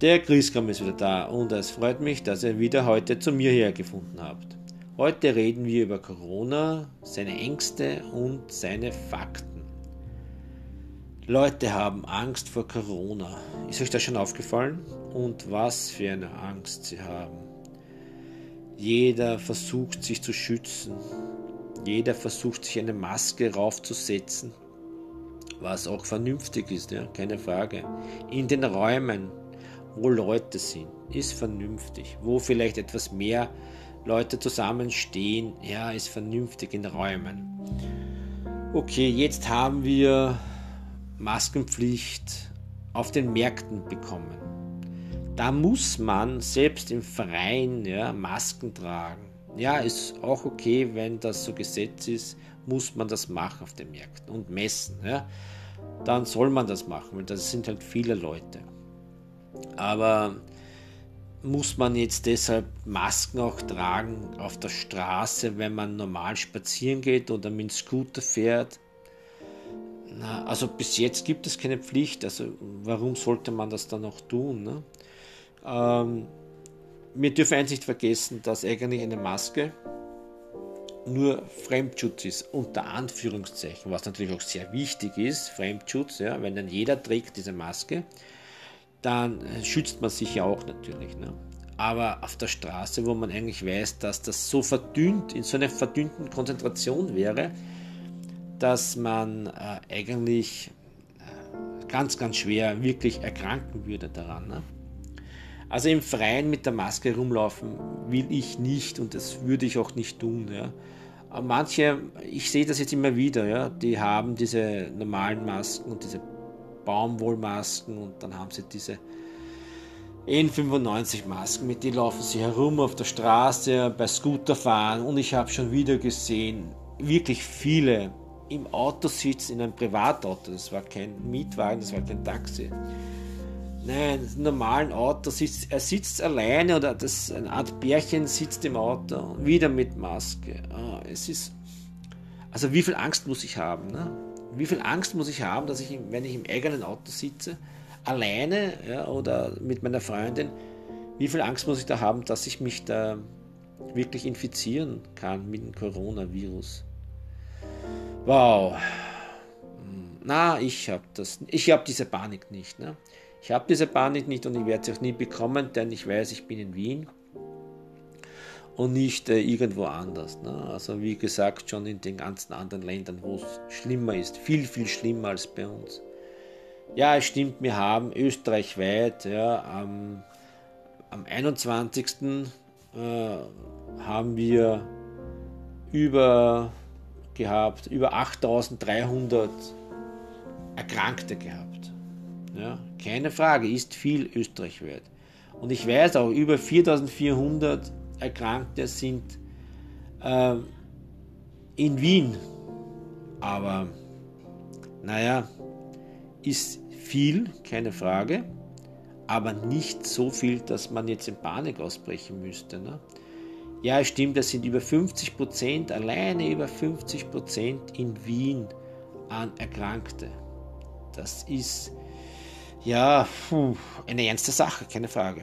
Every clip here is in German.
Der Christkram ist wieder da und es freut mich, dass ihr wieder heute zu mir hergefunden habt. Heute reden wir über Corona, seine Ängste und seine Fakten. Leute haben Angst vor Corona. Ist euch das schon aufgefallen? Und was für eine Angst sie haben. Jeder versucht sich zu schützen. Jeder versucht sich eine Maske raufzusetzen. Was auch vernünftig ist, ja, keine Frage. In den Räumen, wo Leute sind, ist vernünftig. Wo vielleicht etwas mehr Leute zusammenstehen, ja, ist vernünftig in Räumen. Okay, jetzt haben wir Maskenpflicht auf den Märkten bekommen. Da muss man selbst im Verein ja, Masken tragen. Ja, ist auch okay, wenn das so Gesetz ist, muss man das machen auf den Märkten und messen. Ja. Dann soll man das machen, weil das sind halt viele Leute. Aber muss man jetzt deshalb Masken auch tragen auf der Straße, wenn man normal spazieren geht oder mit dem Scooter fährt? Na, also bis jetzt gibt es keine Pflicht, also warum sollte man das dann auch tun? Ne? Ähm, wir dürfen eins nicht vergessen, dass eigentlich eine Maske nur Fremdschutz ist, unter Anführungszeichen, was natürlich auch sehr wichtig ist, Fremdschutz, ja, wenn dann jeder trägt diese Maske, dann schützt man sich ja auch natürlich. Ne? Aber auf der Straße, wo man eigentlich weiß, dass das so verdünnt, in so einer verdünnten Konzentration wäre, dass man äh, eigentlich äh, ganz, ganz schwer wirklich erkranken würde daran. Ne? Also im Freien mit der Maske rumlaufen will ich nicht und das würde ich auch nicht tun. Ja. Aber manche, ich sehe das jetzt immer wieder, ja, die haben diese normalen Masken und diese Baumwollmasken und dann haben sie diese N95 Masken, mit denen laufen sie herum auf der Straße, bei Scooterfahren und ich habe schon wieder gesehen, wirklich viele im Auto sitzen, in einem Privatauto, das war kein Mietwagen, das war kein Taxi. Nein, im normalen Auto sitzt er sitzt alleine oder das eine Art Bärchen sitzt im Auto, wieder mit Maske. Oh, es ist also wie viel Angst muss ich haben? Ne? Wie viel Angst muss ich haben, dass ich, wenn ich im eigenen Auto sitze, alleine ja, oder mit meiner Freundin, wie viel Angst muss ich da haben, dass ich mich da wirklich infizieren kann mit dem Coronavirus? Wow. Na, ich habe das, ich habe diese Panik nicht. Ne? Ich habe diese Panik nicht und ich werde sie auch nie bekommen, denn ich weiß, ich bin in Wien und nicht äh, irgendwo anders. Ne? Also wie gesagt, schon in den ganzen anderen Ländern, wo es schlimmer ist, viel, viel schlimmer als bei uns. Ja, es stimmt, wir haben österreichweit ja, am, am 21. Äh, haben wir über gehabt, über 8300 Erkrankte gehabt. Ja, keine Frage, ist viel österreichweit. Und ich weiß auch, über 4400 Erkrankte sind äh, in Wien. Aber naja, ist viel, keine Frage, aber nicht so viel, dass man jetzt in Panik ausbrechen müsste. Ne? Ja, es stimmt, es sind über 50 Prozent, alleine über 50 Prozent in Wien an Erkrankte. Das ist ja eine ernste Sache, keine Frage.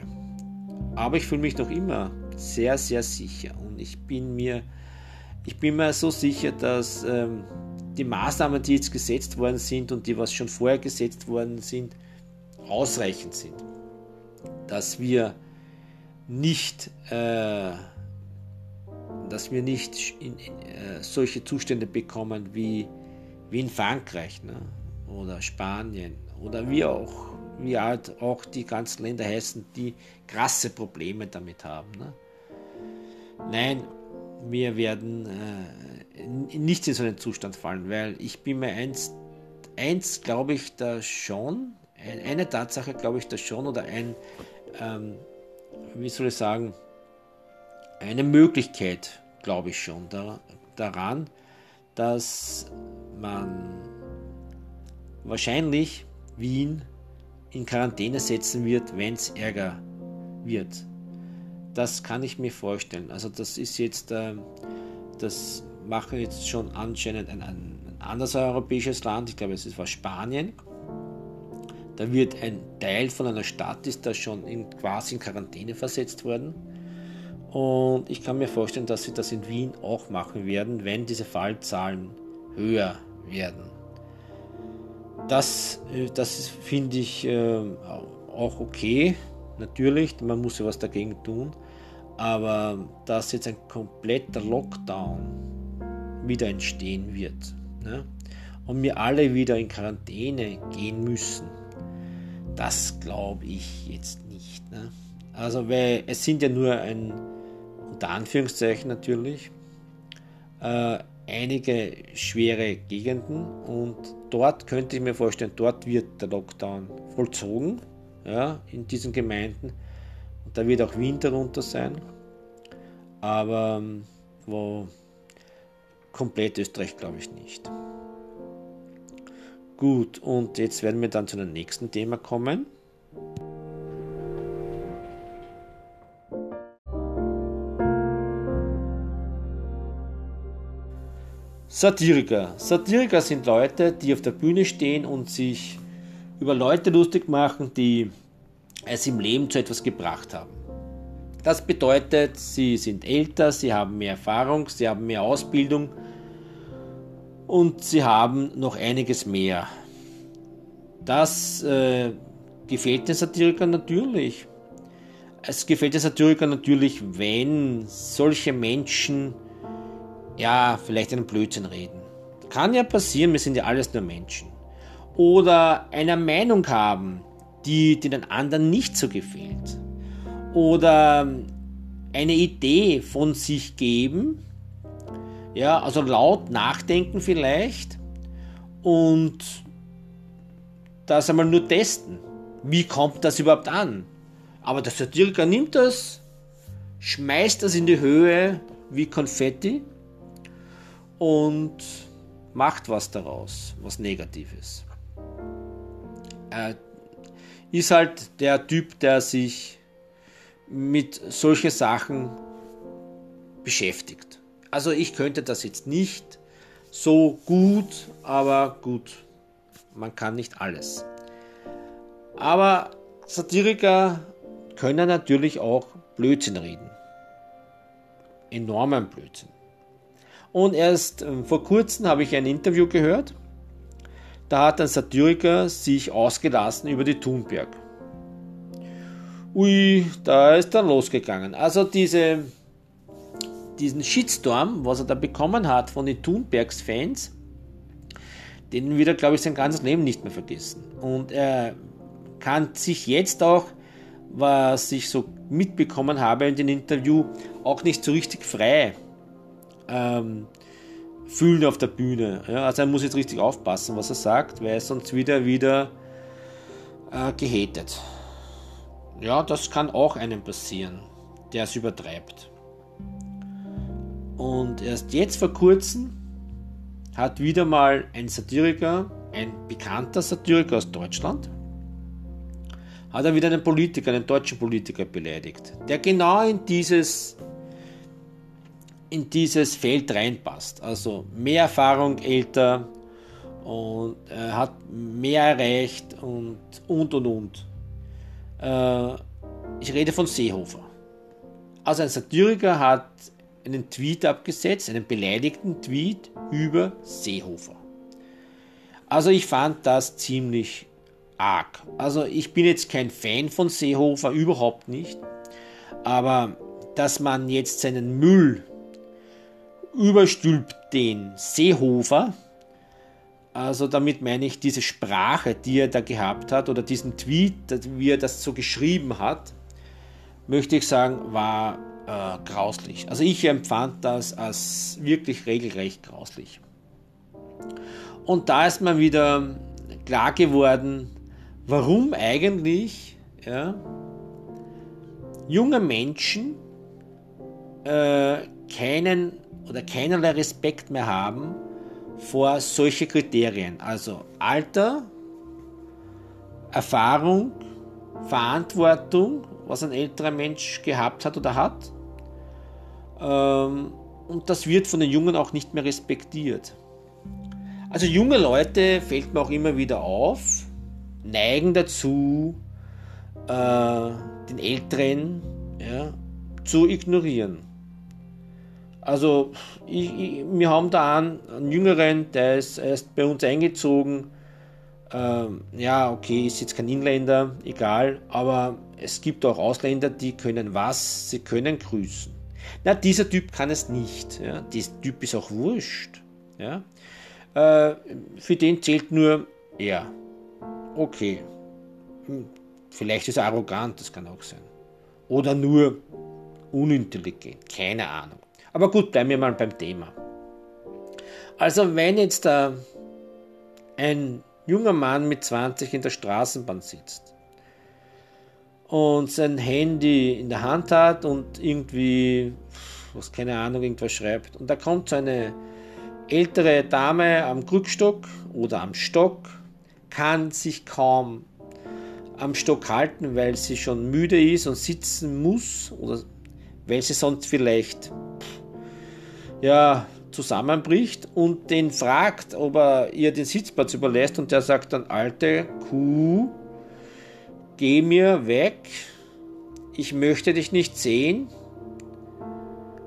Aber ich fühle mich noch immer sehr, sehr sicher und ich bin mir, ich bin mir so sicher, dass ähm, die Maßnahmen, die jetzt gesetzt worden sind und die, was schon vorher gesetzt worden sind, ausreichend sind. Dass wir nicht, äh, dass wir nicht in, in, äh, solche Zustände bekommen wie, wie in Frankreich ne? oder Spanien oder wie auch, wie halt auch die ganzen Länder heißen, die krasse Probleme damit haben. Ne? Nein, wir werden äh, nicht in so einen Zustand fallen, weil ich bin mir eins, eins glaube ich da schon, eine Tatsache glaube ich da schon oder ein, ähm, wie soll ich sagen, eine Möglichkeit glaube ich schon da, daran, dass man wahrscheinlich Wien in Quarantäne setzen wird, wenn es Ärger wird. Das kann ich mir vorstellen. Also das ist jetzt, äh, das machen jetzt schon anscheinend ein, ein anderes europäisches Land, ich glaube es war Spanien. Da wird ein Teil von einer Stadt, ist da schon in, quasi in Quarantäne versetzt worden. Und ich kann mir vorstellen, dass sie das in Wien auch machen werden, wenn diese Fallzahlen höher werden. Das, äh, das finde ich äh, auch okay, natürlich, man muss ja was dagegen tun, aber dass jetzt ein kompletter Lockdown wieder entstehen wird ne? und wir alle wieder in Quarantäne gehen müssen, das glaube ich jetzt nicht. Ne? Also, weil es sind ja nur ein, unter Anführungszeichen natürlich, äh, einige schwere Gegenden und dort könnte ich mir vorstellen, dort wird der Lockdown vollzogen, ja, in diesen Gemeinden. Und da wird auch Wien darunter sein. Aber ähm, wo komplett Österreich glaube ich nicht. Gut, und jetzt werden wir dann zu dem nächsten Thema kommen. Satiriker. Satiriker sind Leute, die auf der Bühne stehen und sich über Leute lustig machen, die es im Leben zu etwas gebracht haben. Das bedeutet, sie sind älter, sie haben mehr Erfahrung, sie haben mehr Ausbildung und sie haben noch einiges mehr. Das äh, gefällt den Satirikern natürlich. Es gefällt den Satirikern natürlich, wenn solche Menschen ja, vielleicht einen Blödsinn reden. Kann ja passieren, wir sind ja alles nur Menschen. Oder eine Meinung haben, die, die den anderen nicht so gefällt. Oder eine Idee von sich geben. Ja, also laut nachdenken vielleicht. Und das einmal nur testen. Wie kommt das überhaupt an? Aber der Satiriker nimmt das, schmeißt das in die Höhe wie Konfetti und macht was daraus, was Negatives. Er ist halt der Typ, der sich mit solchen Sachen beschäftigt. Also ich könnte das jetzt nicht so gut, aber gut, man kann nicht alles. Aber Satiriker können natürlich auch Blödsinn reden. Enormen Blödsinn. Und erst ähm, vor kurzem habe ich ein Interview gehört. Da hat ein Satiriker sich ausgelassen über die Thunberg. Ui, da ist dann losgegangen. Also diese, diesen Shitstorm, was er da bekommen hat von den Thunbergs-Fans, den wird er, glaube ich, sein ganzes Leben nicht mehr vergessen. Und er kann sich jetzt auch, was ich so mitbekommen habe in dem Interview, auch nicht so richtig frei ähm, fühlen auf der Bühne. Ja, also er muss jetzt richtig aufpassen, was er sagt, weil sonst wieder wieder äh, gehatet. Ja, das kann auch einem passieren, der es übertreibt. Und erst jetzt vor kurzem hat wieder mal ein Satiriker, ein bekannter Satiriker aus Deutschland, hat er wieder einen Politiker, einen deutschen Politiker beleidigt, der genau in dieses in dieses Feld reinpasst. Also mehr Erfahrung, älter und äh, hat mehr erreicht und und und und. Äh, ich rede von Seehofer. Also ein Satiriker hat einen Tweet abgesetzt, einen beleidigten Tweet über Seehofer. Also ich fand das ziemlich arg. Also ich bin jetzt kein Fan von Seehofer, überhaupt nicht. Aber dass man jetzt seinen Müll überstülpt den Seehofer. Also damit meine ich diese Sprache, die er da gehabt hat oder diesen Tweet, wie er das so geschrieben hat, möchte ich sagen, war äh, grauslich. Also ich empfand das als wirklich regelrecht grauslich. Und da ist mir wieder klar geworden, warum eigentlich ja, junge Menschen äh, keinen oder keinerlei Respekt mehr haben vor solche Kriterien. Also Alter, Erfahrung, Verantwortung, was ein älterer Mensch gehabt hat oder hat. Ähm, und das wird von den Jungen auch nicht mehr respektiert. Also junge Leute fällt mir auch immer wieder auf, neigen dazu, äh, den Älteren ja, zu ignorieren. Also ich, ich, wir haben da einen, einen Jüngeren, der ist erst bei uns eingezogen. Ähm, ja, okay, ist jetzt kein Inländer, egal, aber es gibt auch Ausländer, die können was? Sie können grüßen. Na, dieser Typ kann es nicht. Ja. Dieser Typ ist auch wurscht. Ja. Äh, für den zählt nur er. Okay. Hm, vielleicht ist er arrogant, das kann auch sein. Oder nur unintelligent, keine Ahnung. Aber gut, bleiben wir mal beim Thema. Also wenn jetzt da ein junger Mann mit 20 in der Straßenbahn sitzt und sein Handy in der Hand hat und irgendwie, was keine Ahnung, irgendwas schreibt und da kommt so eine ältere Dame am Krückstock oder am Stock, kann sich kaum am Stock halten, weil sie schon müde ist und sitzen muss oder weil sie sonst vielleicht ja, zusammenbricht und den fragt, ob er ihr den Sitzplatz überlässt und der sagt dann, alte Kuh, geh mir weg, ich möchte dich nicht sehen.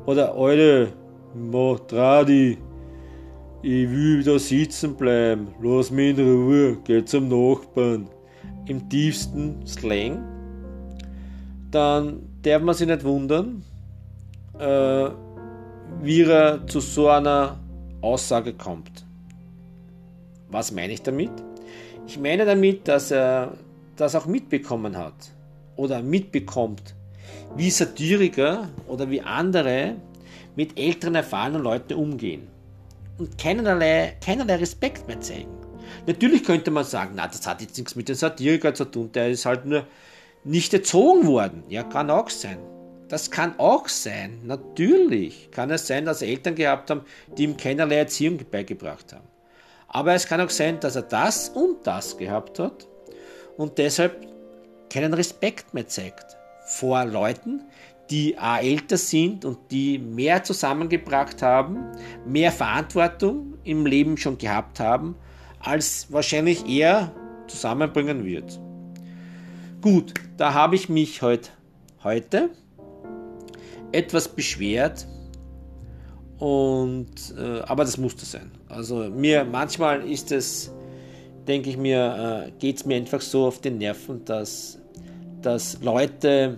Oder alte Motradi, ich will da sitzen bleiben, lass mich in Ruhe, geh zum Nachbarn. Im tiefsten Slang. Dann darf man sich nicht wundern, äh, wie er zu so einer Aussage kommt. Was meine ich damit? Ich meine damit, dass er das auch mitbekommen hat oder mitbekommt, wie Satiriker oder wie andere mit älteren, erfahrenen Leuten umgehen und keinerlei, keinerlei Respekt mehr zeigen. Natürlich könnte man sagen, na, das hat jetzt nichts mit dem Satiriker zu tun, der ist halt nur nicht erzogen worden. Ja, kann auch sein. Das kann auch sein, natürlich kann es sein, dass er Eltern gehabt haben, die ihm keinerlei Erziehung beigebracht haben. Aber es kann auch sein, dass er das und das gehabt hat und deshalb keinen Respekt mehr zeigt vor Leuten, die A älter sind und die mehr zusammengebracht haben, mehr Verantwortung im Leben schon gehabt haben, als wahrscheinlich er zusammenbringen wird. Gut, da habe ich mich heute, heute etwas beschwert. Und, äh, aber das musste sein. Also mir manchmal ist es, denke ich mir, äh, geht es mir einfach so auf den Nerven, dass, dass Leute,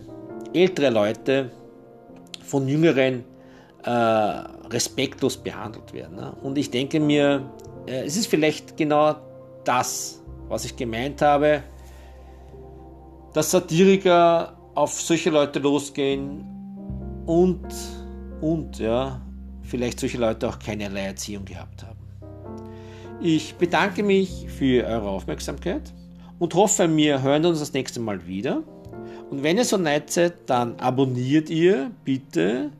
ältere Leute von jüngeren äh, respektlos behandelt werden. Ne? Und ich denke mir, äh, es ist vielleicht genau das, was ich gemeint habe, dass Satiriker auf solche Leute losgehen und, und, ja, vielleicht solche Leute auch keinerlei Erziehung gehabt haben. Ich bedanke mich für eure Aufmerksamkeit und hoffe, wir hören uns das nächste Mal wieder. Und wenn ihr so nett seid, dann abonniert ihr bitte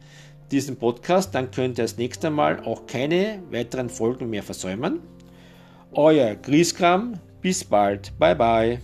diesen Podcast, dann könnt ihr das nächste Mal auch keine weiteren Folgen mehr versäumen. Euer Griesgram, bis bald, bye bye.